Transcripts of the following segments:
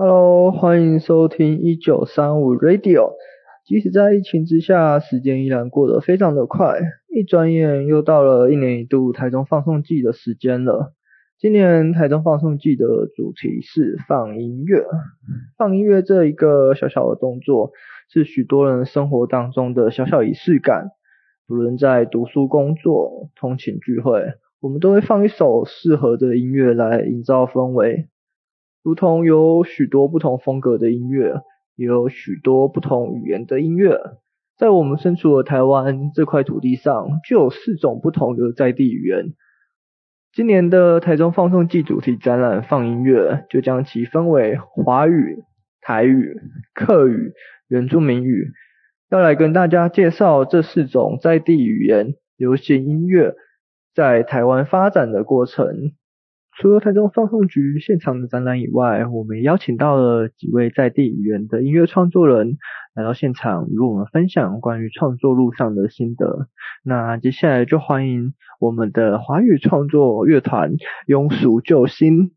Hello，欢迎收听一九三五 Radio。即使在疫情之下，时间依然过得非常的快，一转眼又到了一年一度台中放送季的时间了。今年台中放送季的主题是放音乐。放音乐这一个小小的动作，是许多人生活当中的小小仪式感。不论在读书、工作、通勤聚会，我们都会放一首适合的音乐来营造氛围。如同有许多不同风格的音乐，也有许多不同语言的音乐，在我们身处的台湾这块土地上，就有四种不同的在地语言。今年的台中放送季主题展览放音乐，就将其分为华语、台语、客语、原住民语，要来跟大家介绍这四种在地语言流行音乐在台湾发展的过程。除了台中放送局现场的展览以外，我们也邀请到了几位在地语言的音乐创作人来到现场，与我们分享关于创作路上的心得。那接下来就欢迎我们的华语创作乐团庸俗救星。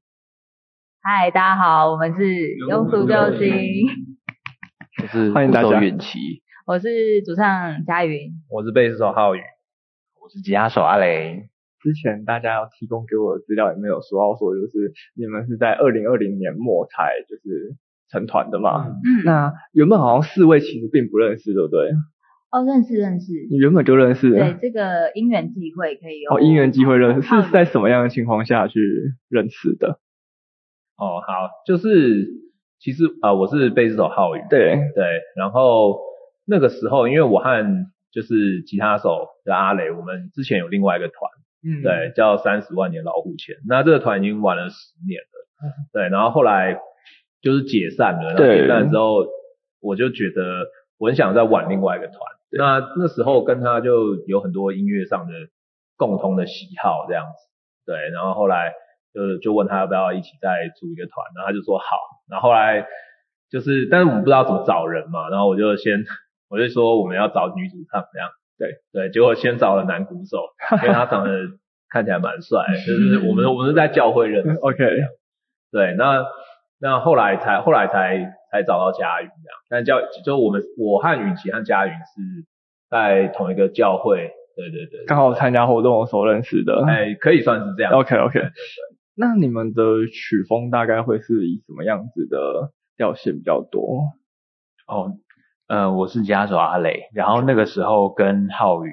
嗨，大家好，我们是庸俗救星。我是欢迎大家。允琪，我是主唱佳云，我是贝斯手浩宇，我是吉他手阿雷。之前大家要提供给我的资料也没有说到说，就是你们是在二零二零年末才就是成团的嘛？嗯。那原本好像四位其实并不认识，对不对？哦，认识认识。你原本就认识？对，这个因缘际会可以用。哦，因缘际会认识是在什么样的情况下去认识的？哦，好，就是其实啊、呃，我是贝斯手浩宇。对对，然后那个时候因为我和就是吉他手的阿雷，我们之前有另外一个团。嗯，对，叫三十万年老虎钳。那这个团已经玩了十年了，嗯，对，然后后来就是解散了。然后解散之后，我就觉得我很想再玩另外一个团。那那时候跟他就有很多音乐上的共同的喜好这样子。对，然后后来就就问他要不要一起再组一个团，然后他就说好。然后后来就是，但是我们不知道怎么找人嘛，然后我就先我就说我们要找女主唱这样。对对，结果先找了男鼓手，因为他长得看起来蛮帅，就是我们我们是在教会认识。OK。对，那那后来才后来才才找到佳云这样，但教就我们我和允琪和佳云是在同一个教会，对对对，刚好参加活动的时候认识的。哎，可以算是这样。OK OK。那你们的曲风大概会是以什么样子的调性比较多？哦。呃，我是吉他手阿雷，然后那个时候跟浩宇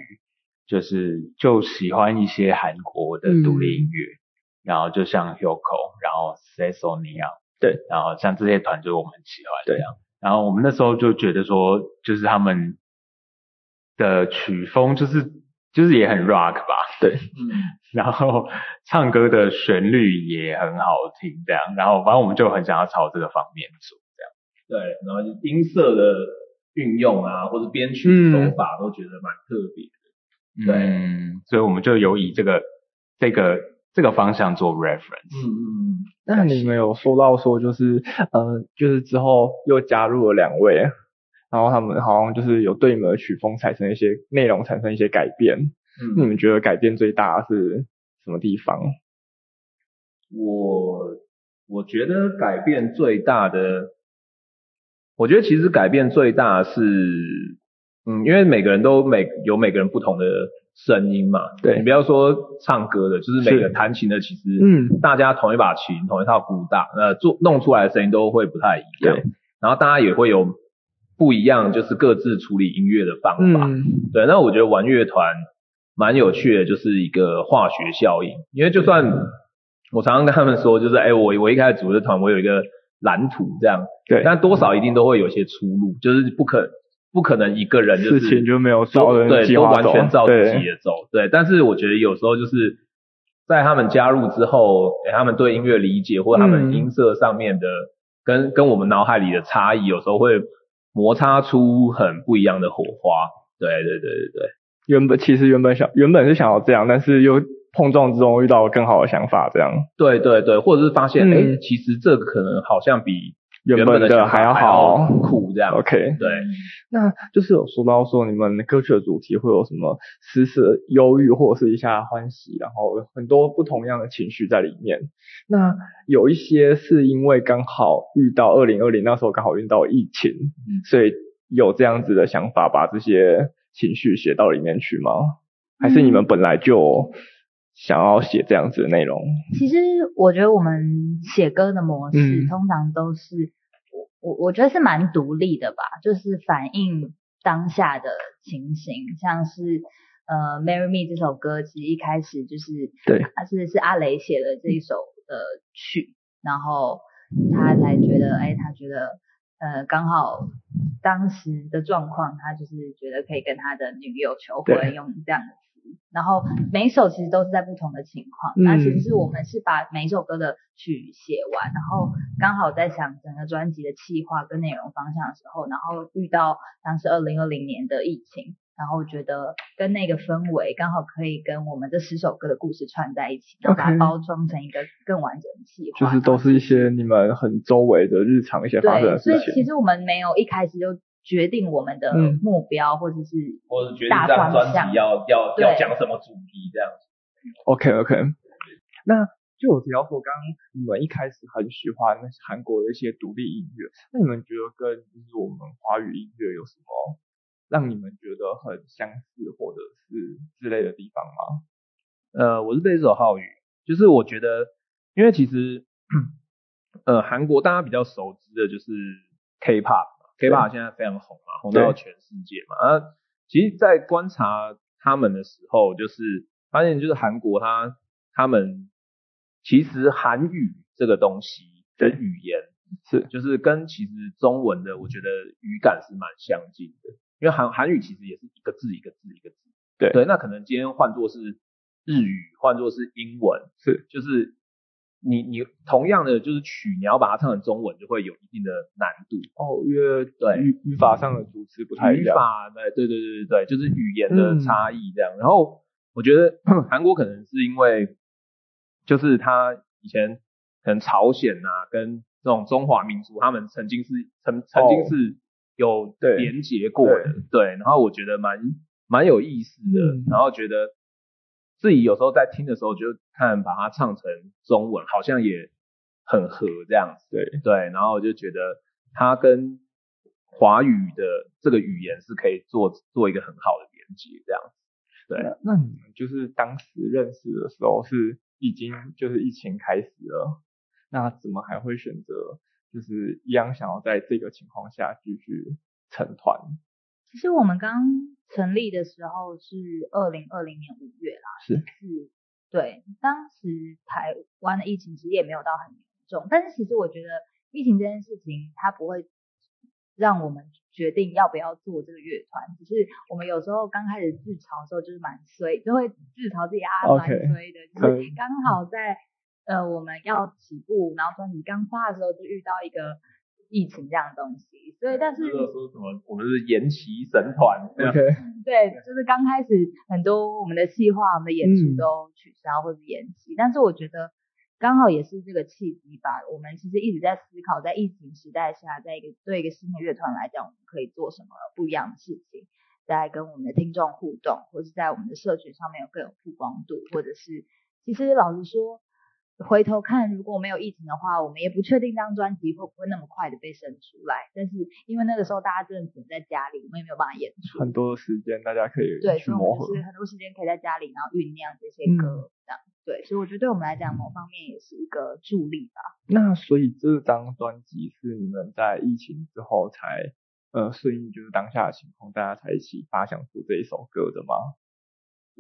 就是就喜欢一些韩国的独立音乐，嗯、然后就像 Hyukoh，然后 Sesonia，对，然后像这些团就是我们很喜欢这样，然后我们那时候就觉得说，就是他们的曲风就是就是也很 rock 吧，对，嗯，然后唱歌的旋律也很好听，这样，然后反正我们就很想要朝这个方面做，这样，对，然后音色的。运用啊，或者编曲手法都觉得蛮特别的，对，嗯，所以我们就有以这个这个这个方向做 reference。嗯嗯，那你们有说到说就是呃，就是之后又加入了两位，然后他们好像就是有对你们的曲风产生一些内容产生一些改变。嗯，你们觉得改变最大是什么地方？我我觉得改变最大的。我觉得其实改变最大是，嗯，因为每个人都每有每个人不同的声音嘛。对。你不要说唱歌的，就是每个弹琴的，其实，嗯，大家同一把琴，同一套鼓打，那，做弄出来的声音都会不太一样。对。然后大家也会有不一样，就是各自处理音乐的方法。嗯。对。那我觉得玩乐团蛮有趣的，就是一个化学效应。因为就算我常常跟他们说，就是，哎，我我一开始组的团，我有一个。蓝图这样，对，但多少一定都会有些出入，就是不可不可能一个人就是事情就没有照对，都完全照自己的走，对。但是我觉得有时候就是在他们加入之后，欸、他们对音乐理解或者他们音色上面的、嗯、跟跟我们脑海里的差异，有时候会摩擦出很不一样的火花。对对对对对，原本其实原本想原本是想要这样，但是又。碰撞之中遇到更好的想法，这样。对对对，或者是发现，哎、嗯欸，其实这个可能好像比原本的还要好酷这样。OK，对。那就是有说到说你们歌曲的主题会有什么时时忧郁或者是一下欢喜，然后很多不同样的情绪在里面。那有一些是因为刚好遇到二零二零那时候刚好遇到疫情，嗯，所以有这样子的想法把这些情绪写到里面去吗？还是你们本来就想要写这样子的内容？其实我觉得我们写歌的模式，嗯，通常都是。我我觉得是蛮独立的吧，就是反映当下的情形，像是呃《Marry Me》这首歌，其实一开始就是对，他是是阿雷写的这一首的曲，然后他才觉得，哎，他觉得呃刚好当时的状况，他就是觉得可以跟他的女友求婚，用这样的。然后每一首其实都是在不同的情况，嗯、那其实是我们是把每一首歌的曲写完，然后刚好在想整个专辑的企划跟内容方向的时候，然后遇到当时二零二零年的疫情，然后觉得跟那个氛围刚好可以跟我们这十首歌的故事串在一起，然后把它包装成一个更完整的企划，就是都是一些你们很周围的日常一些发生的事情。对，所以其实我们没有一开始就。决定我们的目标，或者是或者决定这张专辑要要要讲什么主题这样子。OK OK，那就我提到说，刚刚你们一开始很喜欢韩国的一些独立音乐，那你们觉得跟就是我们华语音乐有什么让你们觉得很相似或者是之类的地方吗？呃，我是贝斯手浩宇，就是我觉得，因为其实 呃韩国大家比较熟知的就是 K-pop。K-pop 现在非常红嘛，红到全世界嘛。啊，其实，在观察他们的时候，就是发现，就是韩国他他们其实韩语这个东西的语言是，就是跟其实中文的，我觉得语感是蛮相近的。因为韩韩语其实也是一个字一个字一个字。对对，那可能今天换作是日语，换作是英文，是就是。你你同样的就是曲，你要把它唱成中文，就会有一定的难度哦，因为对语语法上的组词不太一样。语法对对对对对，就是语言的差异这样。嗯、然后我觉得 韩国可能是因为，就是他以前可能朝鲜啊，跟这种中华民族，他们曾经是曾曾经是有连结过的，对，对。然后我觉得蛮蛮有意思的，嗯、然后觉得。自己有时候在听的时候，就看把它唱成中文，好像也很合这样子。对对，然后我就觉得它跟华语的这个语言是可以做做一个很好的连接这样子。对，那你们就是当时认识的时候是已经就是疫情开始了，那怎么还会选择就是一样想要在这个情况下继续成团？其实我们刚成立的时候是二零二零年五月啦，是是，对，当时台湾的疫情其实也没有到很严重，但是其实我觉得疫情这件事情它不会让我们决定要不要做这个乐团，只是我们有时候刚开始自嘲的时候就是蛮衰，就会自嘲自己啊蛮衰的，就是刚好在呃我们要起步，然后专辑刚发的时候就遇到一个。疫情这样东西，所以但是说什么我们是延期神团，OK，对，就是刚开始很多我们的计划、我们的演出都取消或者延期，嗯、但是我觉得刚好也是这个契机吧。我们其实一直在思考，在疫情时代下，在一个对一个新的乐团来讲，我们可以做什么不一样的事情，在跟我们的听众互动，或是在我们的社群上面有更有曝光度，或者是其实老实说。回头看，如果没有疫情的话，我们也不确定这张专辑会不会那么快的被生出来。但是因为那个时候大家真的只能在家里，我们也没有办法演出。很多的时间大家可以对，所以我们就是很多时间可以在家里，然后酝酿这些歌，这样、嗯、对。所以我觉得对我们来讲，某方面也是一个助力吧。那所以这张专辑是你们在疫情之后才呃顺应就是当下的情况，大家才一起发想出这一首歌的吗？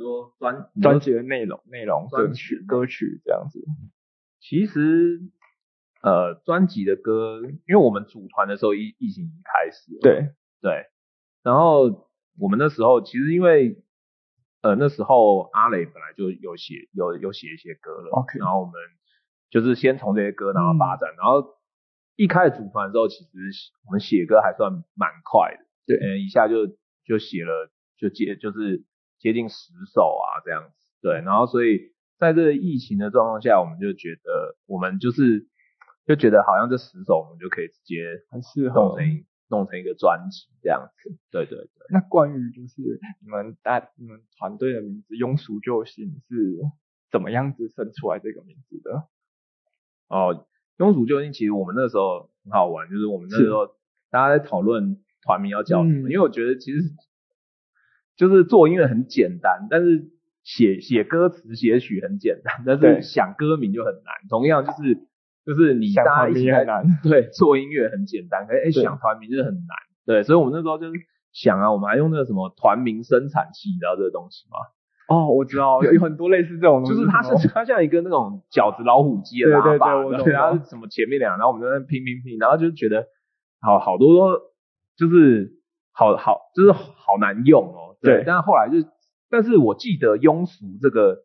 说专专辑的内容、内容、歌曲、歌曲这样子。其实，呃，专辑的歌，因为我们组团的时候疫疫情已经开始了。对对。然后我们那时候其实因为，呃，那时候阿磊本来就有写有有写一些歌了。OK。然后我们就是先从这些歌然后发展，嗯、然后一开始组团的时候，其实我们写歌还算蛮快的。对。嗯，一下就就写了就接就是。接近十首啊，这样子，对，然后所以在这个疫情的状况下，我们就觉得我们就是就觉得好像这十首我们就可以直接很适合弄成弄成一个专辑这样子。对对对。那关于就是你们大你们团队的名字“庸俗救星”是怎么样子生出来这个名字的？哦，“庸俗救星”其实我们那时候很好玩，就是我们那时候大家在讨论团名要叫什么，因为我觉得其实就是做音乐很简单，但是写写歌词写曲很简单，但是想歌名就很难。同样就是就是你大家一起来对做音乐很简单，可是哎想团名就是很难。对，所以我们那时候就是想啊，我们还用那个什么团名生产器，你知道这个东西吗？哦，我知道，有有很多类似这种东西，就是它是它像一个那种饺子老虎机的喇叭，对对对，然后什么前面两个，然后我们在那拼拼拼，然后就觉得好好多都就是好好就是好难用哦。对，对但是后来就，但是我记得庸俗这个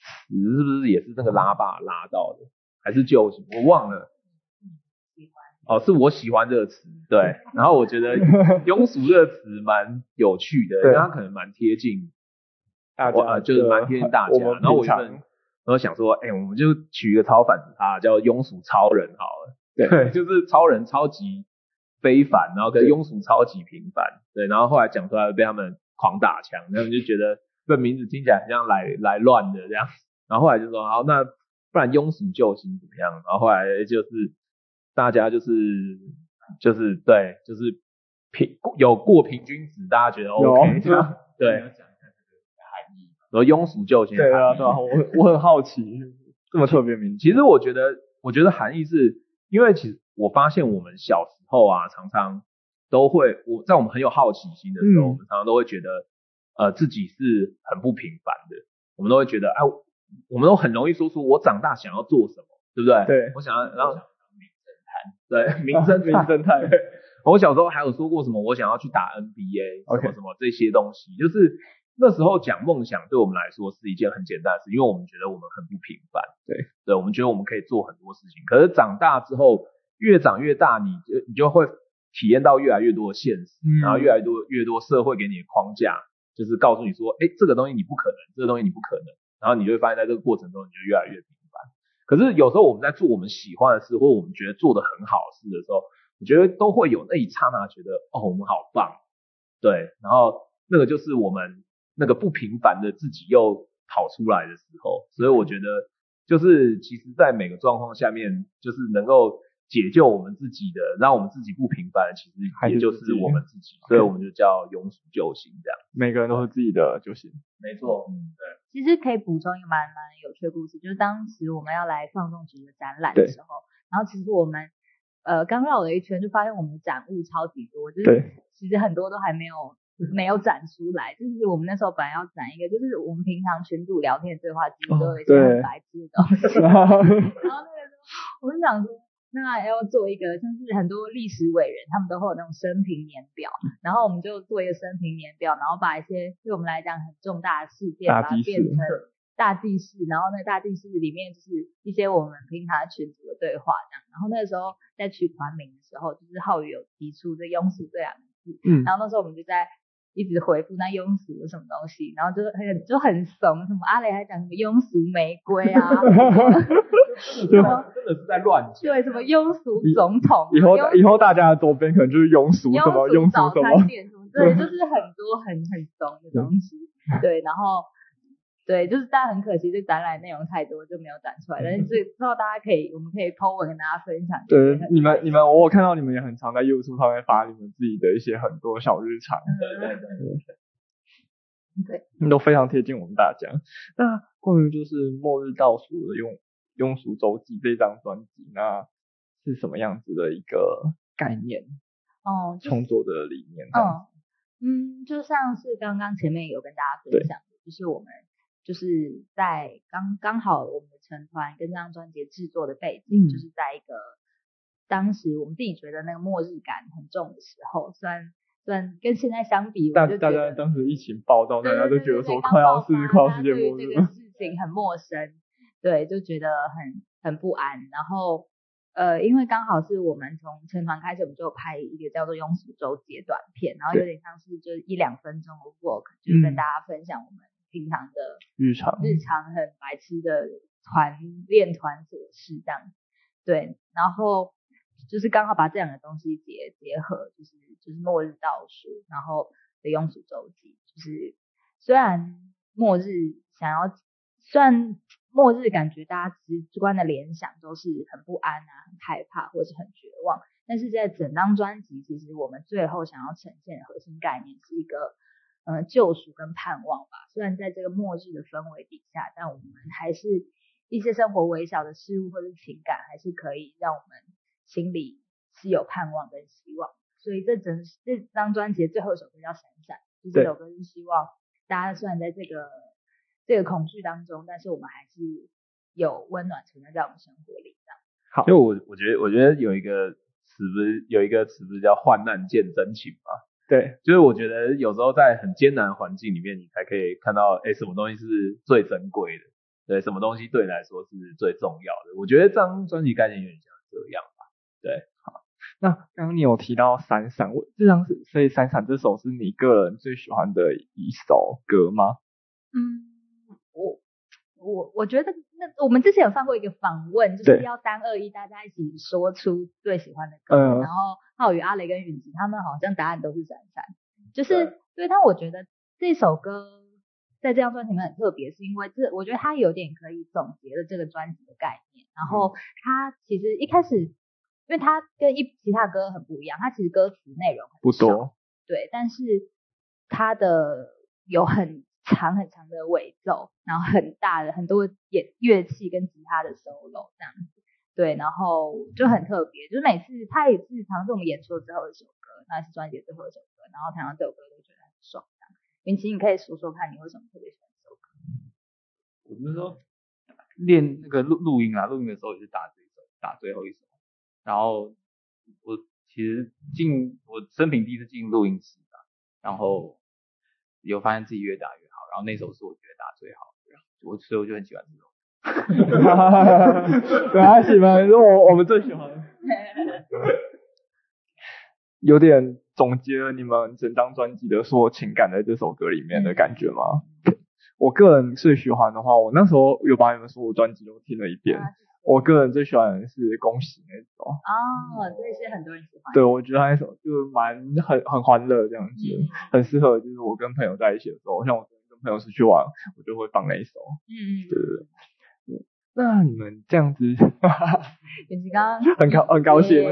词是不是也是那个拉霸拉到的，还是救星？我忘了。哦，是我喜欢这个词，对。然后我觉得庸俗这个词蛮有趣的，因为它可能蛮贴近大家，就是蛮贴近大家。然后我原本我想说，哎，我们就取一个超反差，叫庸俗超人好了。对，就是超人超级非凡，然后跟庸俗超级平凡。对，然后后来讲出来被他们狂打枪，他们就觉得这名字听起来很像来来乱的这样。然后后来就说，好，那不然庸俗救星怎么样？然后后来就是。大家就是就是对，就是平有过平均值，大家觉得 OK 这样对。讲一下这个含义，然后庸俗救星。对啊，对啊，我我很好奇，这么特别名。其实我觉得，我觉得含义是因为其实我发现我们小时候啊，常常都会我在我们很有好奇心的时候，嗯、我们常常都会觉得呃自己是很不平凡的，我们都会觉得哎，我们都很容易说出我长大想要做什么，对不对？对，我想要然后。对，名侦名侦探。我小时候还有说过什么，我想要去打 NBA，什么什么这些东西。就是那时候讲梦想，对我们来说是一件很简单的事，因为我们觉得我们很不平凡。对，对，我们觉得我们可以做很多事情。可是长大之后，越长越大，你就你就会体验到越来越多的现实，嗯、然后越来越多越多社会给你的框架，就是告诉你说，哎，这个东西你不可能，这个东西你不可能。然后你就会发现，在这个过程中，你就越来越平凡。可是有时候我们在做我们喜欢的事，或我们觉得做得很好的事的时候，我觉得都会有那一刹那觉得哦，我们好棒，对，然后那个就是我们那个不平凡的自己又跑出来的时候，所以我觉得就是其实，在每个状况下面，就是能够解救我们自己的，让我们自己不平凡，其实也就是我们自己，所以我们就叫庸俗救星这样。每个人都是自己的救星，没错，嗯，对。其实可以补充一个蛮蛮有趣的故事，就是当时我们要来放纵局的展览的时候，然后其实我们呃刚绕了一圈，就发现我们的展物超级多，就是其实很多都还没有没有展出来。就是我们那时候本来要展一个，就是我们平常群组聊天的对话，其实都有一些很白痴的东西。然后那个时候我们想说。那要做一个，像是很多历史伟人，他们都会有那种生平年表，然后我们就做一个生平年表，然后把一些对我们来讲很重大的事件，把它变成大记事，然后那个大记事里面就是一些我们平常群组的对话这样。然后那个时候在取团名的时候，就是浩宇有提出这庸俗这两个字，嗯，然后那时候我们就在。一直回复那庸俗的什么东西，然后就很就很怂，什么阿雷还讲什么庸俗玫瑰啊，对吗？真的是在乱讲。对，什么庸俗总统，以后以后大家的周边可能就是庸俗什么庸俗早餐店什么，对，就是很多很很怂的东西，对，然后。对，就是大家很可惜，这展览内容太多就没有展出来。但是之后大家可以，我们可以 po 文跟大家分享。对，你们你们，我看到你们也很常在 YouTube 上面发你们自己的一些很多小日常。对对对对。对，都非常贴近我们大家。那关于就是《末日倒数的庸庸俗周记》这张专辑，那是什么样子的一个概念？哦，创作的理念。嗯嗯，就像是刚刚前面有跟大家分享的，就是我们。就是在刚刚好我们的成团跟这张专辑制作的背景，嗯、就是在一个当时我们自己觉得那个末日感很重的时候，虽然虽然跟现在相比，大大家当时疫情报道，大家都觉得说快要是快要世界末日了，这个事情很陌生，对，就觉得很很不安。然后呃，因为刚好是我们从成团开始，我们就拍一个叫做《庸俗周记》短片，然后有点像是就是一两分钟的 work，就是跟大家分享我们。平常的日常，日常很白痴的团练团琐事这样，对，然后就是刚好把这两个东西结结合，就是就是末日倒数，然后的庸俗周记，就是虽然末日想要，虽然末日感觉大家直观的联想都是很不安啊、很害怕或者很绝望，但是在整张专辑，其实我们最后想要呈现的核心概念是一个。呃，救赎跟盼望吧。虽然在这个末日的氛围底下，但我们还是一些生活微小的事物或者情感，还是可以让我们心里是有盼望跟希望。所以这整这张专辑的最后一首歌叫《闪闪》，就这首歌是希望大家虽然在这个这个恐惧当中，但是我们还是有温暖存在在我们生活里。这样。好，就我我觉得我觉得有一个词不是有一个词不是叫患难见真情吗？对，就是我觉得有时候在很艰难的环境里面，你才可以看到，哎，什么东西是最珍贵的，对，什么东西对你来说是最重要的。我觉得这张专辑概念有点像这样吧。对，好，那刚刚你有提到闪闪，我这张是，所以闪闪这首是你个人最喜欢的一首歌吗？嗯，我我我觉得那我们之前有放过一个访问，就是要三二一，大家一起说出最喜欢的歌，嗯、然后。浩宇、阿雷跟允吉，他们好像答案都是闪闪，就是对，但我觉得这首歌在这张专辑里面很特别，是因为这我觉得它有点可以总结了这个专辑的概念。然后它其实一开始，因为它跟一其他歌很不一样，它其实歌词内容很，不多，对，但是它的有很长很长的尾奏，然后很大的很多演乐器跟吉他的 solo 这样子。对，然后就很特别，就是每次他也是常是我们演出的最后一首歌，那是专辑最后一首歌，然后弹到这首歌都觉得很爽。云奇，你可以说说看你为什么特别喜欢这首歌？我们说练那个录录音啊，录音的时候也是打这一首，打最后一首。然后我其实进我生平第一次进录音室吧，然后有发现自己越打越，然后那首是我觉得打最好的，我所以我就很喜欢这首。哈哈哈哈哈！喜欢，我我们最喜欢。有点总结了你们整张专辑的所有情感在这首歌里面的感觉吗？我个人最喜欢的话，我那时候有把你们所有专辑都听了一遍。我个人最喜欢的是《恭喜》那首。哦，这是很多人喜欢。对，我觉得那首就蛮很很欢乐这样子，很适合就是我跟朋友在一起的时候，像我跟朋友出去玩，我就会放那一首。嗯，对对对。那你们这样子，哈哈，刚刚很高很高兴，你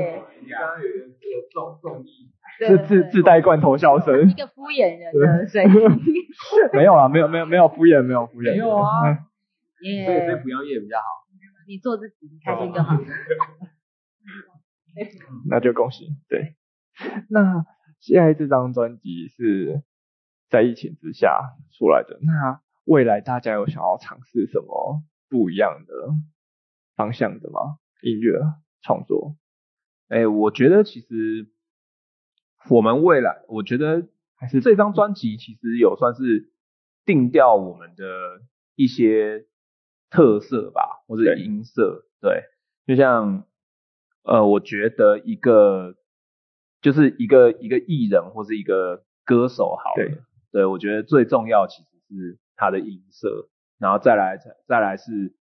刚刚有一个重重音，自自自带罐头笑声，一个敷衍人的声音，没有啊，没有没有没有敷衍，没有敷衍，没有啊，耶，所以所以不要演比较好，你做自己开心就好，那就恭喜，对，那现在这张专辑是在疫情之下出来的，那未来大家有想要尝试什么？不一样的方向的吗？音乐创作？哎、欸，我觉得其实我们未来，我觉得还是这张专辑其实有算是定调我们的一些特色吧，或者音色。对，对，就像呃，我觉得一个就是一个一个艺人或是一个歌手好了，对，我觉得最重要其实是它的音色。然后再来，再再来是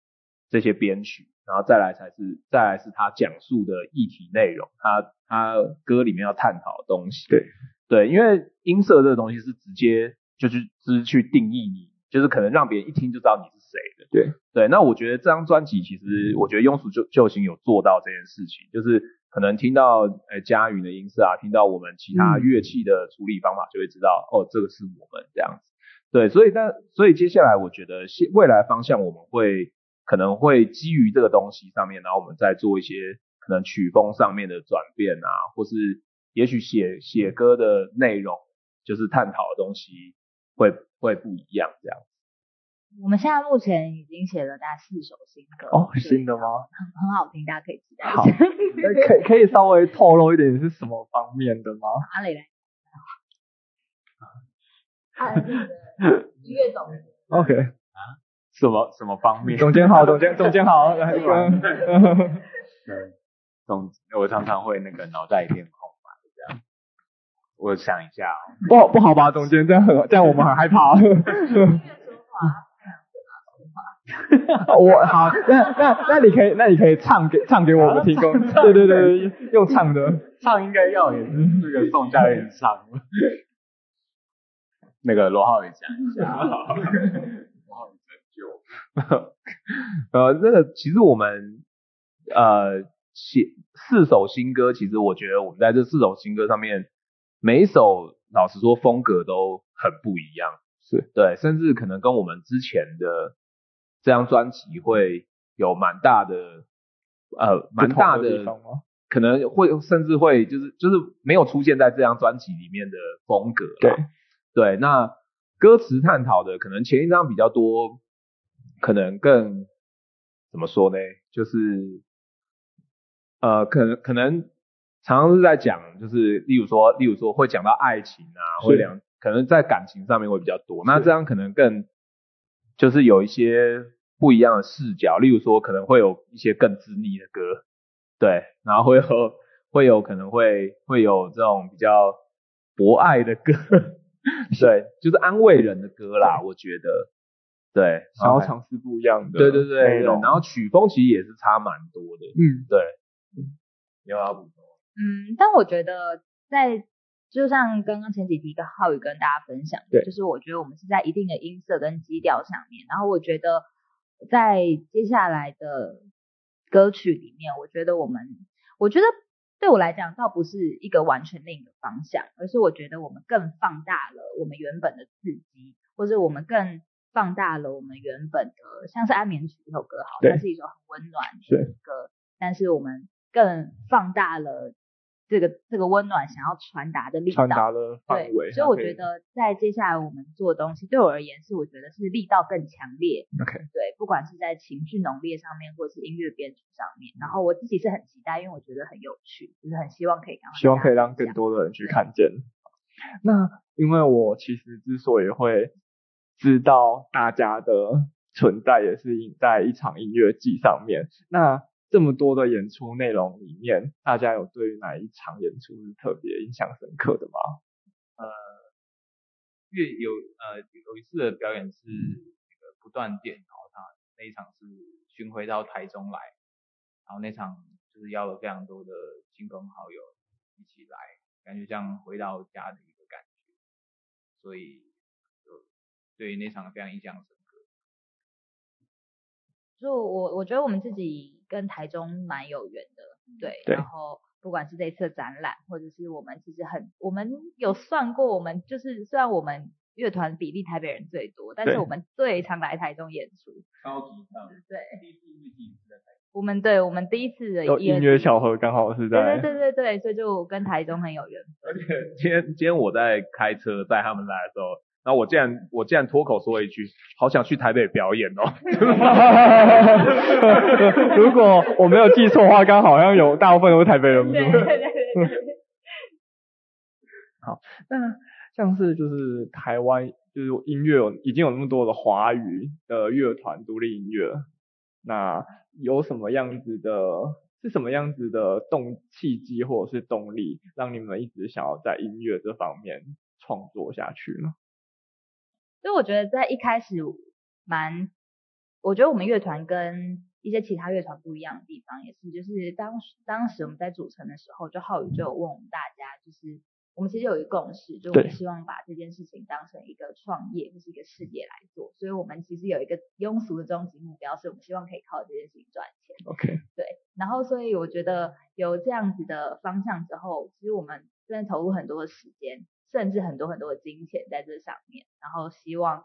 这些编曲，然后再来才是再来是他讲述的议题内容，他他歌里面要探讨的东西。对对，因为音色这个东西是直接就是是去定义你，就是可能让别人一听就知道你是谁的。对对，那我觉得这张专辑其实我觉得庸俗救救星有做到这件事情，就是可能听到呃佳云的音色啊，听到我们其他乐器的处理方法，就会知道、嗯、哦，这个是我们这样子。对，所以但所以接下来我觉得现未来方向我们会可能会基于这个东西上面，然后我们再做一些可能曲风上面的转变啊，或是也许写写歌的内容就是探讨的东西会会不一样这样。我们现在目前已经写了大概四首新歌哦，新的吗？很很好听，大家可以期待。好，可 可以稍微透露一点是什么方面的吗？阿磊来。音乐总监，OK 啊？什么什么方面？总监好，总监总监好，来对，总我常常会那个脑袋一片空白这样，我想一下哦，不好不好吧，总监这样很这样我们很害怕。我好，那那那你可以，那你可以唱给唱给我们听供。对对对，用唱的，唱应该要也是那个宋佳演唱。那个罗浩宇讲一下。罗浩宇拯救。呃，那个其实我们呃写四首新歌，其实我觉得我们在这四首新歌上面，每一首老实说风格都很不一样。是对，甚至可能跟我们之前的这张专辑会有蛮大的呃蛮大的，可能会甚至会就是就是没有出现在这张专辑里面的风格。对对，那歌词探讨的可能前一张比较多，可能更怎么说呢？就是呃可能可能常常是在讲，就是例如说例如说会讲到爱情啊，会两。可能在感情上面会比较多，那这样可能更就是有一些不一样的视角，例如说可能会有一些更自腻的歌，对，然后会有会有可能会会有这种比较博爱的歌，对，就是安慰人的歌啦，我觉得，对，想要尝试不一样的，对对对，对，然后曲风其实也是差蛮多的，嗯，对，有要补充？嗯，但我觉得在。就像刚刚前几题跟浩宇跟大家分享的，就是我觉得我们是在一定的音色跟基调上面，然后我觉得在接下来的歌曲里面，我觉得我们，我觉得对我来讲倒不是一个完全另一个方向，而是我觉得我们更放大了我们原本的刺激，或者我们更放大了我们原本的，像是安眠曲这首歌好，它是一首很温暖的歌，但是我们更放大了。这个这个温暖想要传达的力道，传达的范围，所以我觉得在接下来我们做的东西，对我而言是我觉得是力道更强烈。OK，对，不管是在情绪浓烈上面，或者是音乐编曲上面，然后我自己是很期待，因为我觉得很有趣，就是很希望可以让希望可以让更多的人去看见。那因为我其实之所以会知道大家的存在，也是在一场音乐季上面。那这么多的演出内容里面，大家有对于哪一场演出是特别印象深刻的吗？呃，因为有呃有一次的表演是那个不断电，然后他那一场是巡回到台中来，然后那场就是邀了非常多的亲朋好友一起来，感觉像回到家的一个感觉，所以就对于那场非常印象深刻。就我我觉得我们自己。跟台中蛮有缘的，对，对，然后不管是这一次展览，或者是我们其实很，我们有算过，我们就是虽然我们乐团比例台北人最多，但是我们最常来台中演出，超级常，对，第一次第一次在台中，我们对，我们第一次的有音乐巧合刚好是在，对对对对对，所以就跟台中很有缘分。而且今天今天我在开车带他们来的时候。然后我竟然我竟然脱口说一句，好想去台北表演哦。如果我没有记错的话，刚好像有大部分都是台北人，对对对对？好，那像是就是台湾就是音乐有已经有那么多的华语的乐团独立音乐，那有什么样子的，是什么样子的动契机或者是动力，让你们一直想要在音乐这方面创作下去呢？所以我觉得在一开始蛮，我觉得我们乐团跟一些其他乐团不一样的地方，也是就是当时当时我们在组成的时候，就浩宇就有问我们大家，就是我们其实有一个共识，就我们希望把这件事情当成一个创业，就是一个事业来做。所以我们其实有一个庸俗的终极目标，是我们希望可以靠这件事情赚钱。OK，对。然后所以我觉得有这样子的方向之后，其实我们真的投入很多的时间。甚至很多很多的金钱在这上面，然后希望，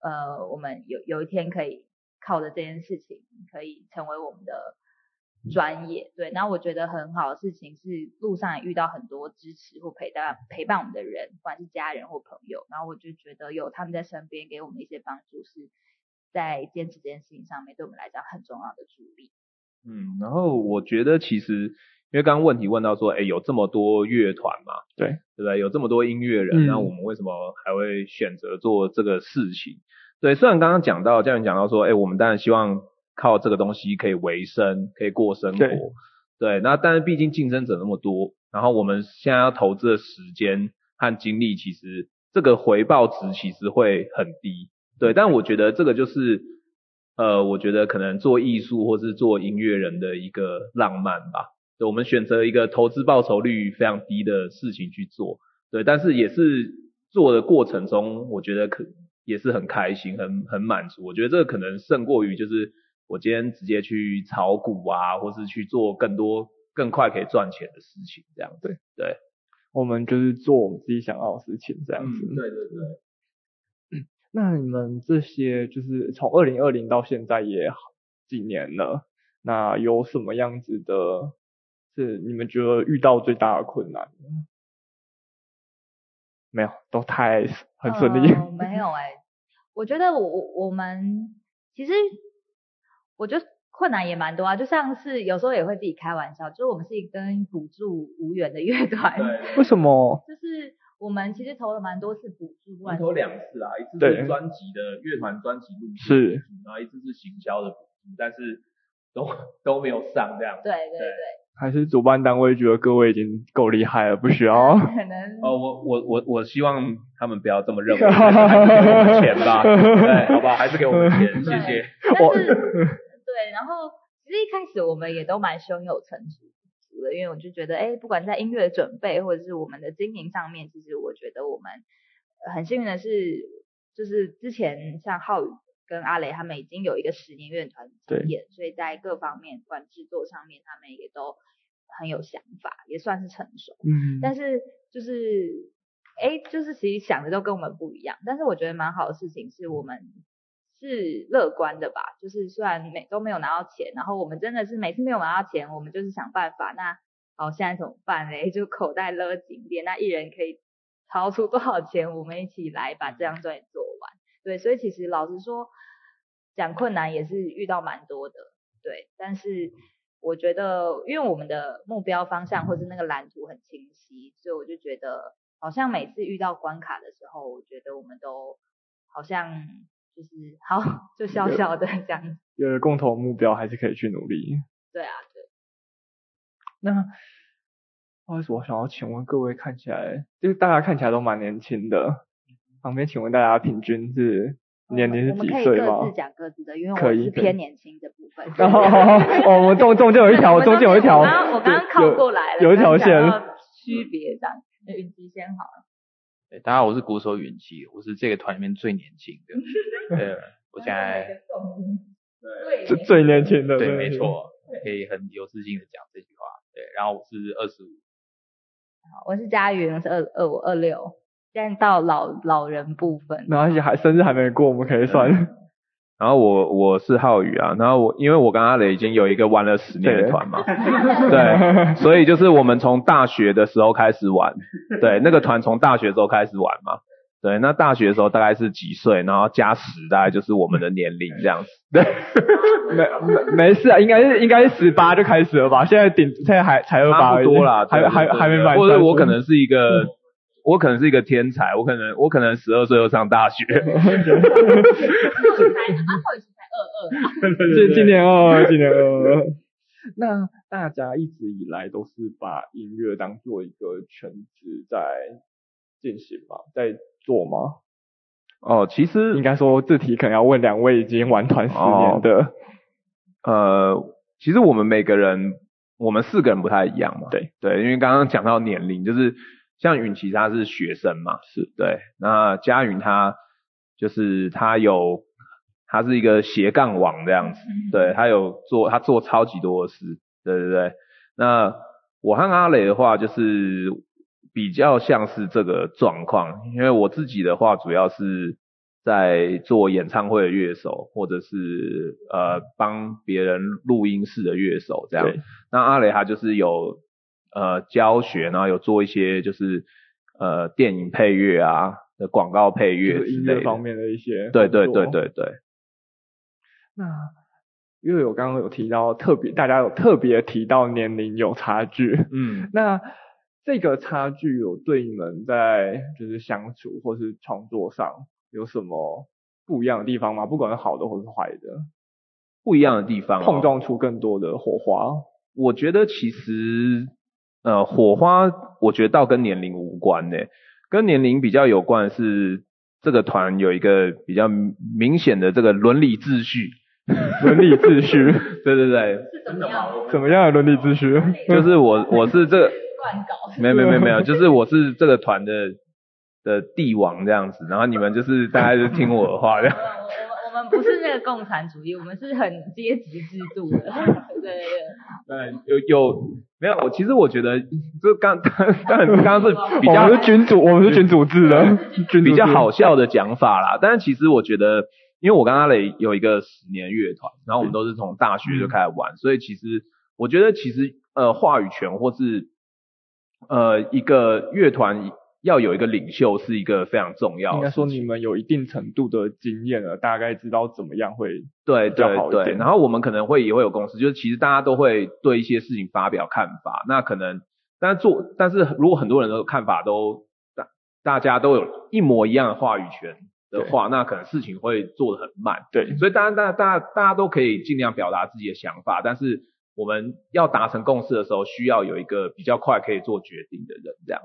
呃，我们有有一天可以靠着这件事情，可以成为我们的专业。对，那我觉得很好的事情是，路上也遇到很多支持或陪伴陪伴我们的人，不管是家人或朋友，然后我就觉得有他们在身边给我们一些帮助，是在坚持这件事情上面对我们来讲很重要的助力。嗯，然后我觉得其实。因为刚刚问题问到说，哎，有这么多乐团嘛？对，对不对？有这么多音乐人，那、嗯、我们为什么还会选择做这个事情？对，虽然刚刚讲到，教练讲到说，哎，我们当然希望靠这个东西可以维生，可以过生活。对，对，那但是毕竟竞争者那么多，然后我们现在要投资的时间和精力，其实这个回报值其实会很低。对，但我觉得这个就是，呃，我觉得可能做艺术或是做音乐人的一个浪漫吧。对，我们选择一个投资报酬率非常低的事情去做，对，但是也是做的过程中，我觉得可也是很开心，很很满足。我觉得这个可能胜过于就是我今天直接去炒股啊，或是去做更多更快可以赚钱的事情，这样子。对，对，我们就是做我们自己想要的事情，这样子。嗯，对对对。那你们这些就是从二零二零到现在也好几年了，那有什么样子的？是你们觉得遇到最大的困难？没有，都太很顺利。呃、没有哎、欸，我觉得我我们其实我觉得困难也蛮多啊，就像是有时候也会自己开玩笑，就是我们是一个跟补助无缘的乐团。为什么？就是我们其实投了蛮多次补助，我们投两次啊，一次是专辑的乐团专辑录制，是，然后一次是行销的补助，但是都都没有上这样。对对对。对还是主办单位觉得各位已经够厉害了，不需要。可能。哦，我我我我希望他们不要这么认为，还是给我们钱吧，对，好不好？还是给我们钱，谢谢。但是，对，然后其实一开始我们也都蛮胸有成竹的，因为我就觉得，哎，不管在音乐准备或者是我们的经营上面，其实我觉得我们很幸运的是，就是之前像浩宇跟阿雷他们已经有一个十年乐团经验，所以在各方面，管制作上面，他们也都。很有想法，也算是成熟。嗯，但是就是，哎，就是其实想的都跟我们不一样。但是我觉得蛮好的事情是我们是乐观的吧。就是虽然每都没有拿到钱，然后我们真的是每次没有拿到钱，我们就是想办法。那好，现在怎么办嘞？就口袋勒紧点，那一人可以掏出多少钱，我们一起来把这张专辑做完。对，所以其实老实说，讲困难也是遇到蛮多的。对，但是。我觉得，因为我们的目标方向或是那个蓝图很清晰，所以我就觉得，好像每次遇到关卡的时候，我觉得我们都好像就是好，就小小的这样子。有了共同目标，还是可以去努力。对啊，对。那不好意思，我想要请问各位，看起来就是大家看起来都蛮年轻的，旁边请问大家平均是？年龄是几岁吗？我们可以各自讲各自的，因为我是偏年轻的部分。哦，我们中中间有一条，中间有一条。我刚刚靠过来了，有一条线。区别这样，允琪先好了。对，大家好，我是鼓手允琪，我是这个团里面最年轻的。对，我现在 最最年轻的，对，没错，可以很有自信的讲这句话。对，然后我是二十五。好，我是佳云，我是二二五二六。现在到老老人部分，没关系，还生日还没过，我们可以算。然后我我是浩宇啊，然后我因为我跟阿磊已经有一个玩了十年的团嘛，对，所以就是我们从大学的时候开始玩，对，那个团从大学的时候开始玩嘛，对，那大学的时候大概是几岁，然后加十大概就是我们的年龄这样子，对，没没没事啊，应该是应该是十八就开始了吧，现在顶现在还才二八多啦，还还还没满，或者我可能是一个。我可能是一个天才，我可能我可能十二岁就上大学。哈哈哈哈哈！今 今年二二，今年二二。那大家一直以来都是把音乐当做一个全职在进行吗？在做吗？哦，其实应该说这题可能要问两位已经玩团十年的。哦。呃，其实我们每个人，我们四个人不太一样嘛。对对，因为刚刚讲到年龄，就是。像允琪他是学生嘛，是对。那佳云他就是他有，他是一个斜杠王这样子，对，他有做他做超级多的事，对对对。那我和阿雷的话就是比较像是这个状况，因为我自己的话主要是在做演唱会的乐手，或者是呃帮别人录音室的乐手这样。那阿雷他就是有。呃，教学，然后有做一些就是呃电影配乐啊的广告配乐之类的方面的一些。对对对对对。那因为我刚刚有提到特别，大家有特别提到年龄有差距，嗯，那这个差距有对你们在就是相处或是创作上有什么不一样的地方吗？不管是好的或是坏的，不一样的地方，碰撞出更多的火花。我觉得其实。呃，火花我觉得倒跟年龄无关呢，跟年龄比较有关是这个团有一个比较明显的这个伦理秩序，伦理秩序，对对对，是怎么样？怎么样的伦理秩序？就是我我是这个，乱搞，没有没有没有没有，就是我是这个团的的帝王这样子，然后你们就是 大家就听我的话这样。我们我们不是那个共产主义，我们是很阶级制度的，对对对。有有没有？我其实我觉得，就刚 刚刚刚刚是比较我们是君主，我们是君主制的，比较好笑的讲法啦。但是其实我觉得。因为我跟阿磊有一个十年乐团，然后我们都是从大学就开始玩，所以其实我觉得其实呃话语权或是呃一个乐团要有一个领袖是一个非常重要的。应该说你们有一定程度的经验了，大概知道怎么样会对对对。然后我们可能会也会有共识，就是其实大家都会对一些事情发表看法。那可能但是做，但是如果很多人的看法都大大家都有一模一样的话语权。的话，那可能事情会做得很慢。对，所以当然，大家、大家、大家都可以尽量表达自己的想法，但是我们要达成共识的时候，需要有一个比较快可以做决定的人，这样。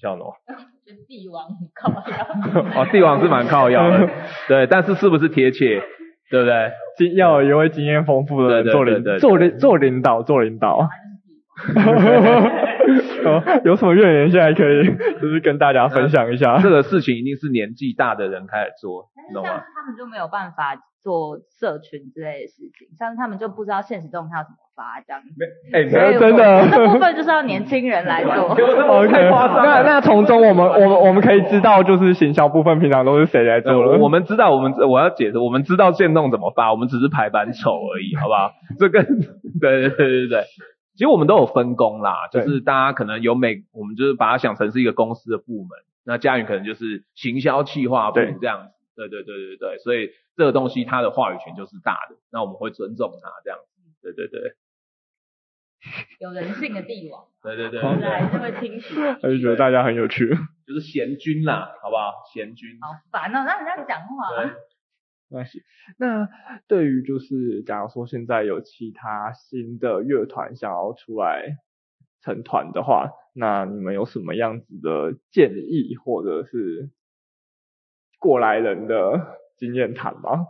叫什么？帝王很靠腰。哦，帝王是蛮靠腰的，对，但是是不是贴切？对不对？经要有一位经验丰富的人做领做领做领导做领导。哦有什么怨言，现在可以就是跟大家分享一下。这个事情一定是年纪大的人开始做，懂吗？他们就没有办法做社群之类的事情，像是他们就不知道现实动态要怎么发这样。哎，真的，这部分就是要年轻人来做。太夸张。那那从中我们我们我们可以知道，就是行销部分平常都是谁来做了？我们知道，我们我要解释，我们知道限动怎么发，我们只是排版丑而已，好不好？这个对对对对对。其实我们都有分工啦，就是大家可能有每，我们就是把它想成是一个公司的部门。那佳云可能就是行销企划部这样子，对对对对对，所以这个东西它的话语权就是大的，那我们会尊重它这样子，对对对。有人性的帝王，对对对，还是会听取。我就觉得大家很有趣，就是贤君啦，好不好？贤君。好烦哦，让人家讲话。没关系。那对于就是，假如说现在有其他新的乐团想要出来成团的话，那你们有什么样子的建议，或者是过来人的经验谈吗？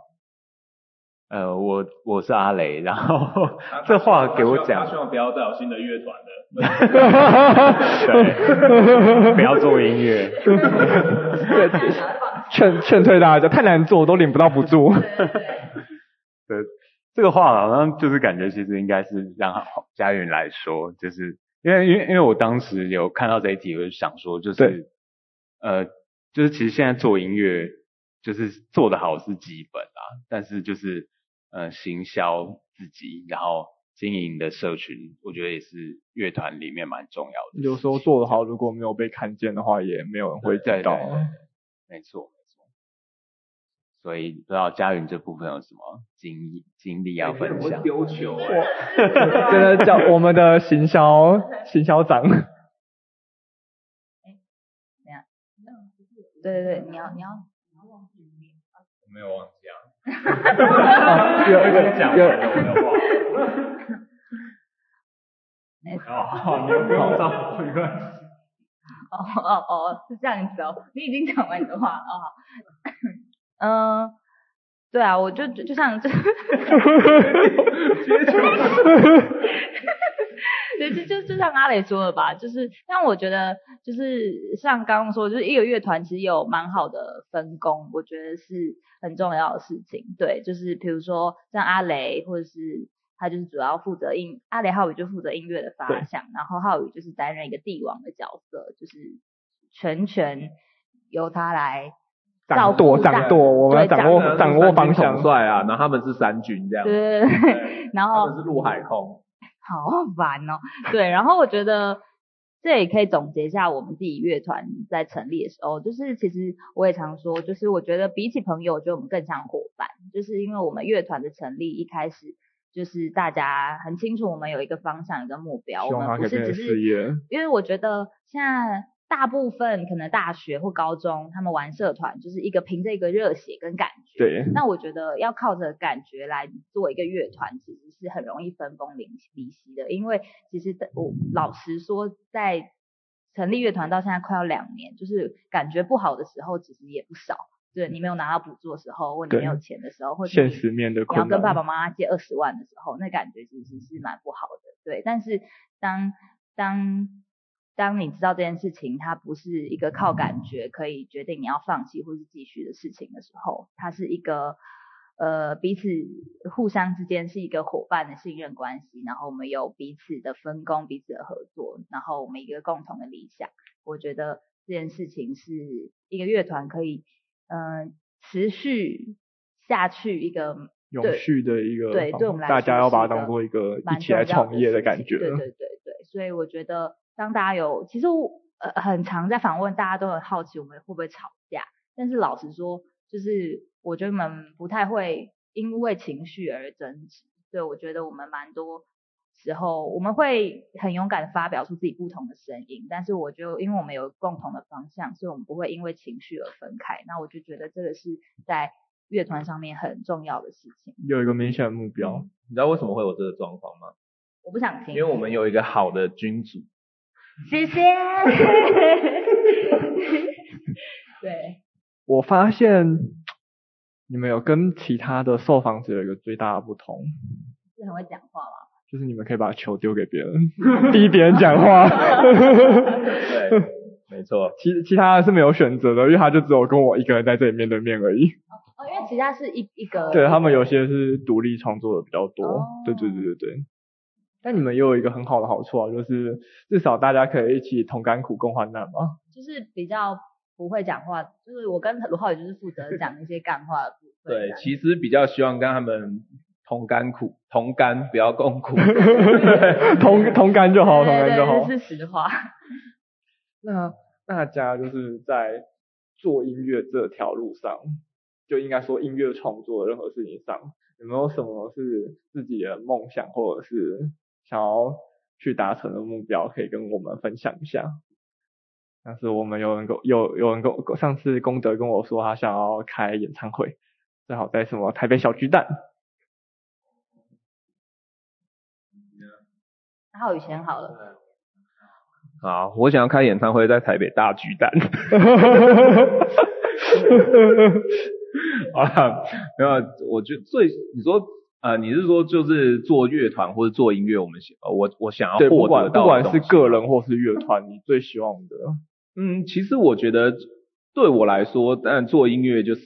呃，我我是阿雷，然后 这话给我讲，希望不要再有新的乐团了。对，不要做音乐。劝劝退大家，太难做，我都领不到补助。对，这个话好像就是感觉，其实应该是让佳云来说，就是因为因为因为我当时有看到这一题，我就想说，就是呃，就是其实现在做音乐，就是做的好是基本啊，但是就是呃，行销自己，然后经营的社群，我觉得也是乐团里面蛮重要的。有时候做的好，如果没有被看见的话，也没有人会知道。没错没错。所以不知道佳云这部分有什么经历经历要分享？丢球 真的叫我们的行销行销长。哎，对对对，你要你要没有忘记啊。有一个讲有哦，你不用找，没关系。哦哦哦，是这样子哦，你已经讲完你的话了哦。嗯，对啊，我就就像这，哈哈哈哈哈，就就就就像阿磊说的吧，就是但我觉得，就是像刚刚说，就是一个乐团其实有蛮好的分工，我觉得是很重要的事情。对，就是比如说像阿雷，或者是他就是主要负责音，阿雷浩宇就负责音乐的发想，然后浩宇就是担任一个帝王的角色，就是全权由他来。掌舵，掌舵，我们掌握掌握方向。帅啊，然后他们是三军这样。对对对，然后他们是陆海空。好烦哦。对，然后我觉得这也可以总结一下我们自己乐团在成立的时候，就是其实我也常说，就是我觉得比起朋友，我觉得我们更像伙伴，就是因为我们乐团的成立一开始就是大家很清楚我们有一个方向一个目标，我们不是只是因为我觉得现在。大部分可能大学或高中，他们玩社团就是一个凭着一个热血跟感觉。对。那我觉得要靠着感觉来做一个乐团，其实是很容易分崩离离析的。因为其实我老实说，在成立乐团到现在快要两年，就是感觉不好的时候其实也不少。对你没有拿到补助的时候，或你没有钱的时候，或者现实面的，你要跟爸爸妈妈借二十万的时候，那感觉其实是蛮不好的。对，但是当当当你知道这件事情它不是一个靠感觉可以决定你要放弃或是继续的事情的时候，它是一个呃彼此互相之间是一个伙伴的信任关系，然后我们有彼此的分工、彼此的合作，然后我们一个共同的理想。我觉得这件事情是一个乐团可以嗯、呃、持续下去一个永续的一个对，对我们来说大家要把它当做一个一起来创业的感觉。对对对对，所以我觉得。当大家有，其实我呃很常在访问，大家都很好奇我们会不会吵架。但是老实说，就是我觉得我们不太会因为情绪而争执。对，我觉得我们蛮多时候我们会很勇敢的发表出自己不同的声音。但是我就因为我们有共同的方向，所以我们不会因为情绪而分开。那我就觉得这个是在乐团上面很重要的事情。有一个明显的目标。嗯，你知道为什么会有这个状况吗？我不想听。因为我们有一个好的君主。谢谢。对，我发现你们有跟其他的受访者有一个最大的不同，是很会讲话吗？就是你们可以把球丢给别人，逼别人讲话。对，没错。其其他的是没有选择的，因为他就只有跟我一个人在这里面对面而已。哦，因为其他是一一个。对，他们有些是独立创作的比较多。哦。对对对对对。但你们也有一个很好的好处啊，就是至少大家可以一起同甘苦共患难嘛。就是比较不会讲话，就是我跟罗浩宇就是负责讲一些干话的部分。对，其实比较希望跟他们同甘苦，同甘不要共苦。同同甘就好，同甘就好。这是实话。那大家就是在做音乐这条路上，就应该说音乐创作的任何事情上，有没有什么是自己的梦想，或者是？想要去达成的目标，可以跟我们分享一下。但是我们有人跟有有人跟上次功德跟我说，他想要开演唱会，最好在什么台北小巨蛋。浩宇先好了。好，我想要开演唱会在台北大巨蛋。好了，没有，我觉得最你说。呃，你是说就是做乐团或者做音乐，我们想，我我想要获得到的，不管不管是个人或是乐团，你最希望的？嗯，其实我觉得对我来说，当然做音乐就是，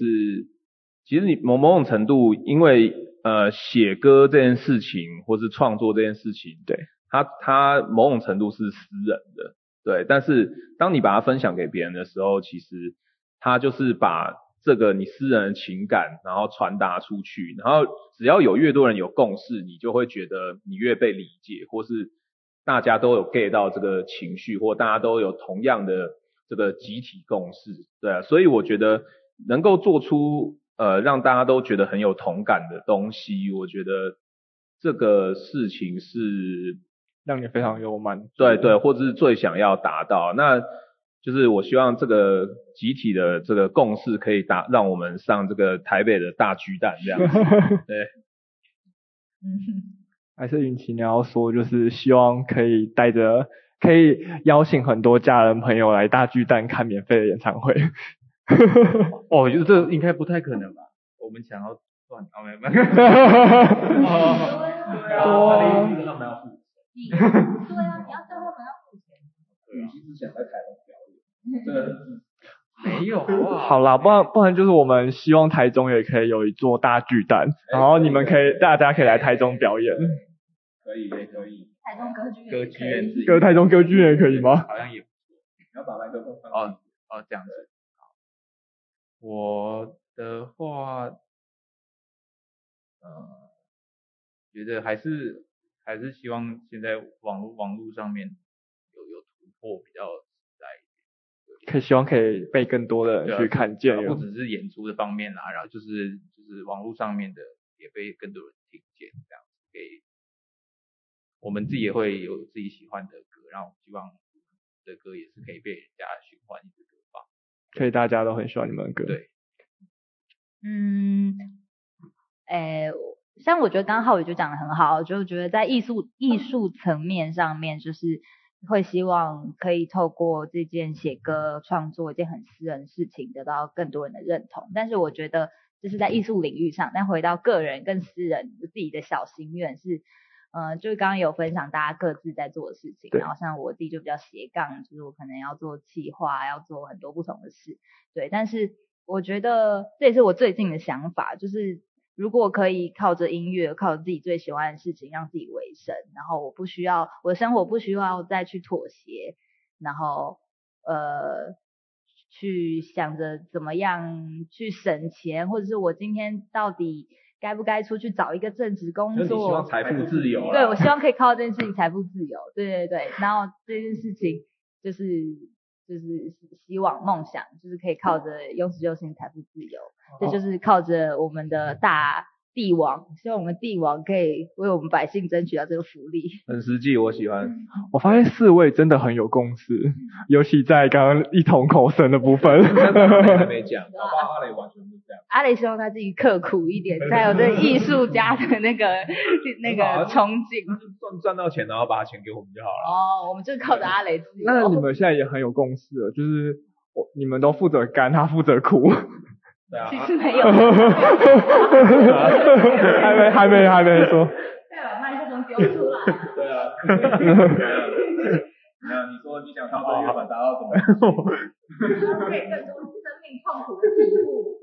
其实你某某种程度，因为呃写歌这件事情，或是创作这件事情，对，它它某种程度是私人的，对，但是当你把它分享给别人的时候，其实它就是把。这个你私人的情感，然后传达出去，然后只要有越多人有共识，你就会觉得你越被理解，或是大家都有 get 到这个情绪，或大家都有同样的这个集体共识，对啊，所以我觉得能够做出呃让大家都觉得很有同感的东西，我觉得这个事情是让你非常有满足，对对，或者是最想要达到那。就是我希望这个集体的这个共识可以打，让我们上这个台北的大巨蛋这样子。对，嗯，还是允琪你要说，就是希望可以带着，可以邀请很多家人朋友来大巨蛋看免费的演唱会。哦，我觉得这应该不太可能吧？我们想要赚，哦没有没有。对啊，他的意思是他们要付钱。对啊，你要叫他们要付钱。允琪之前在台东。没有啊。好啦，不然不然就是我们希望台中也可以有一座大巨蛋，然后你们可以大家可以来台中表演。可以也可以。台中歌剧歌剧院。歌台中歌剧院可以吗？好像也不错。你要把麦克风放。哦哦，这样子。我的话，呃，觉得还是还是希望现在网络网络上面有有突破比较。可以希望可以被更多的人去看见，不只是演出的方面啦，然后就是就是网络上面的也被更多人听见，这样子，给我们自己也会有自己喜欢的歌，然后希望的歌也是可以被人家循环一直播放。所以大家都很喜欢你们的歌。对。嗯，诶，像我觉得刚刚浩宇就讲的很好，就觉得在艺术艺术层面上面，就是会希望可以透过这件写歌创作一件很私人的事情，得到更多人的认同。但是我觉得这是在艺术领域上，但回到个人更私人自己的小心愿是，呃，就是刚刚有分享大家各自在做的事情，然后像我自己就比较斜杠，就是我可能要做企划，要做很多不同的事，对。但是我觉得这也是我最近的想法，就是。如果可以靠着音乐，靠着自己最喜欢的事情让自己为生，然后我不需要我的生活不需要再去妥协，然后呃去想着怎么样去省钱，或者是我今天到底该不该出去找一个正职工作？希望财富自由。对，我希望可以靠这件事情财富自由。对对对，然后这件事情就是就是希望梦想，就是可以靠着优质优先财富自由。这就是靠着我们的大帝王，希望我们帝王可以为我们百姓争取到这个福利。很实际，我喜欢。我发现四位真的很有共识，尤其在刚刚一同口神的部分。还没讲，阿雷完全不这样。阿雷希望他自己刻苦一点，才有对艺术家的那个那个憧憬。赚赚到钱，然后把钱给我们就好了。哦，我们就靠着阿雷自己。那你们现在也很有共识了，就是我你们都负责干，他负责苦。其实没有，还没还没还没说。再把麦克风丢出来。对啊。没有，你说你想靠这个达到怎么？可以更多生命痛苦的体悟。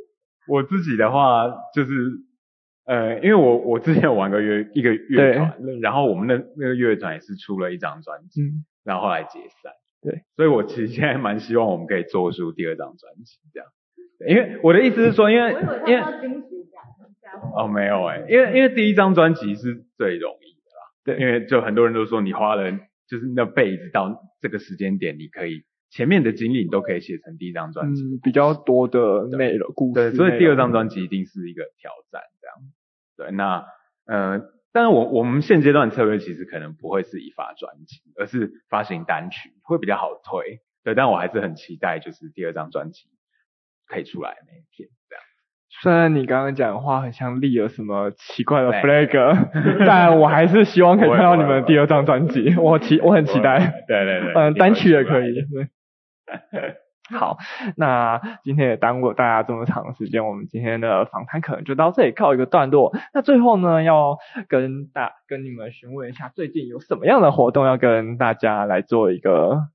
我自己的话就是，呃，因为我我之前有玩过乐一个乐团，然后我们的那个乐团也是出了一张专辑，嗯、然后后来解散。对，所以我其实现在蛮希望我们可以做出第二张专辑这样。因为我的意思是说，因为因为哦没有哎，因为因为第一张专辑是最容易的啦，对，因为就很多人都说你花了就是那辈子到这个时间点，你可以前面的经历你都可以写成第一张专辑，嗯，比较多的内容故事，对，所以第二张专辑一定是一个挑战这样，对，那呃，但是我我们现阶段策略其实可能不会是以发专辑，而是发行单曲会比较好推，对，但我还是很期待就是第二张专辑。可以出来那一天，这样。虽然你刚刚讲的话很像立了什么奇怪的 flag，但我还是希望可以 看到你们的第二张专辑。我期我很期待。对对对。嗯，单曲也可以。对。好，那今天也耽误大家这么长时间，我们今天的访谈可能就到这里告一个段落。那最后呢，要跟大跟你们询问一下，最近有什么样的活动要跟大家来做一个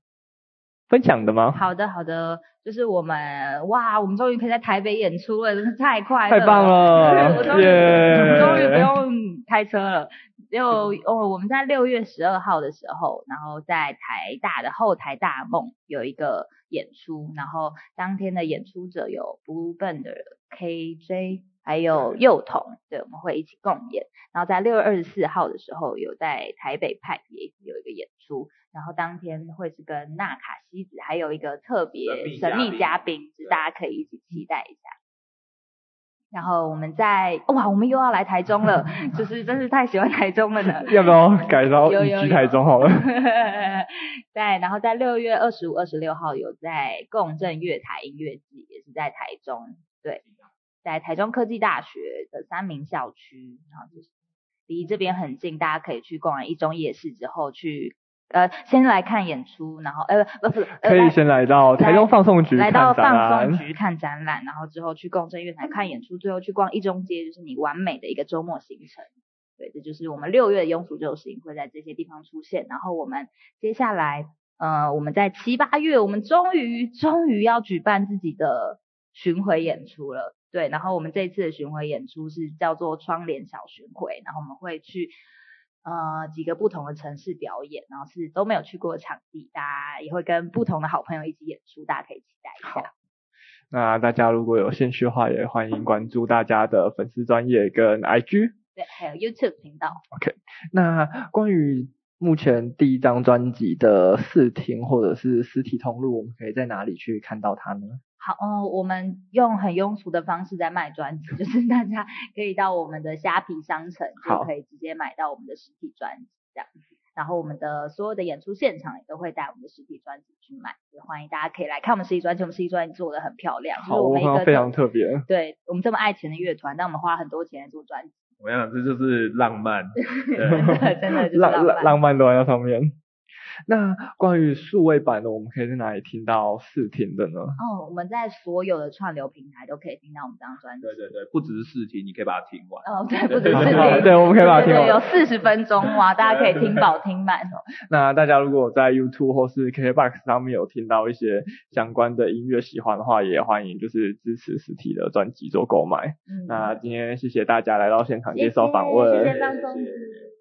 分享的吗？好的，好的。就是我们哇，我们终于可以在台北演出了，真是太快！太棒了！我终于，Yeah. 终于不用开车了。就 哦，我们在六月十二号的时候，然后在台大的后台大梦有一个演出，然后当天的演出者有 BlueBand 的 KJ，还有幼童，对，我们会一起共演。然后在六月二十四号的时候，有在台北派也有一个演出。然后当天会是跟纳卡西子，还有一个特别神秘嘉宾，就是大家可以一起期待一下。然后我们在哇，我们又要来台中了，就是真是太喜欢台中了呢。要不要改到去台中好了？对，然后在六月二十五、二十六号有在共振月台音乐季，也是在台中，对，在台中科技大学的三明校区，然后就是离这边很近，大家可以去逛完一中夜市之后去。呃，先来看演出，然后呃不不，可以先来到台中放送局来到放送局看展览，然后之后去共振乐团看演出，最后去逛一中街，就是你完美的一个周末行程。对，这就是我们六月的庸俗救星会在这些地方出现，然后我们接下来呃我们在七八月，我们终于终于要举办自己的巡回演出了。对，然后我们这一次的巡回演出是叫做窗帘小巡回，然后我们会去。呃，几个不同的城市表演，然后是都没有去过的场地，大家也会跟不同的好朋友一起演出，大家可以期待一下。好，那大家如果有兴趣的话，也欢迎关注大家的粉丝专业跟 IG，对，还有 YouTube 频道。OK，那关于目前第一张专辑的试听或者是实体通路，我们可以在哪里去看到它呢？好，哦，我们用很庸俗的方式在卖专辑，就是大家可以到我们的虾皮商城就可以直接买到我们的实体专辑这样子。然后我们的所有的演出现场也都会带我们的实体专辑去卖，也欢迎大家可以来看我们实体专辑。我们实体专辑做的很漂亮，好，我们一个非常特别。对，我们这么爱钱的乐团，但我们花了很多钱来做专辑。我想这就是浪漫，对真的就是浪漫，浪漫都在那上面。那关于数位版的，我们可以在哪里听到试听的呢？哦，我们在所有的串流平台都可以听到我们这张专辑。对对对，不只是试听，你可以把它听完。哦，对，不只是试听，对，我们可以把它听完。有四十分钟哇，大家可以听饱听满。那大家如果在 YouTube 或是 KKBOX 上面有听到一些相关的音乐喜欢的话，也欢迎就是支持实体的专辑做购买。嗯，那今天谢谢大家来到现场接受访问。谢谢，谢谢放松。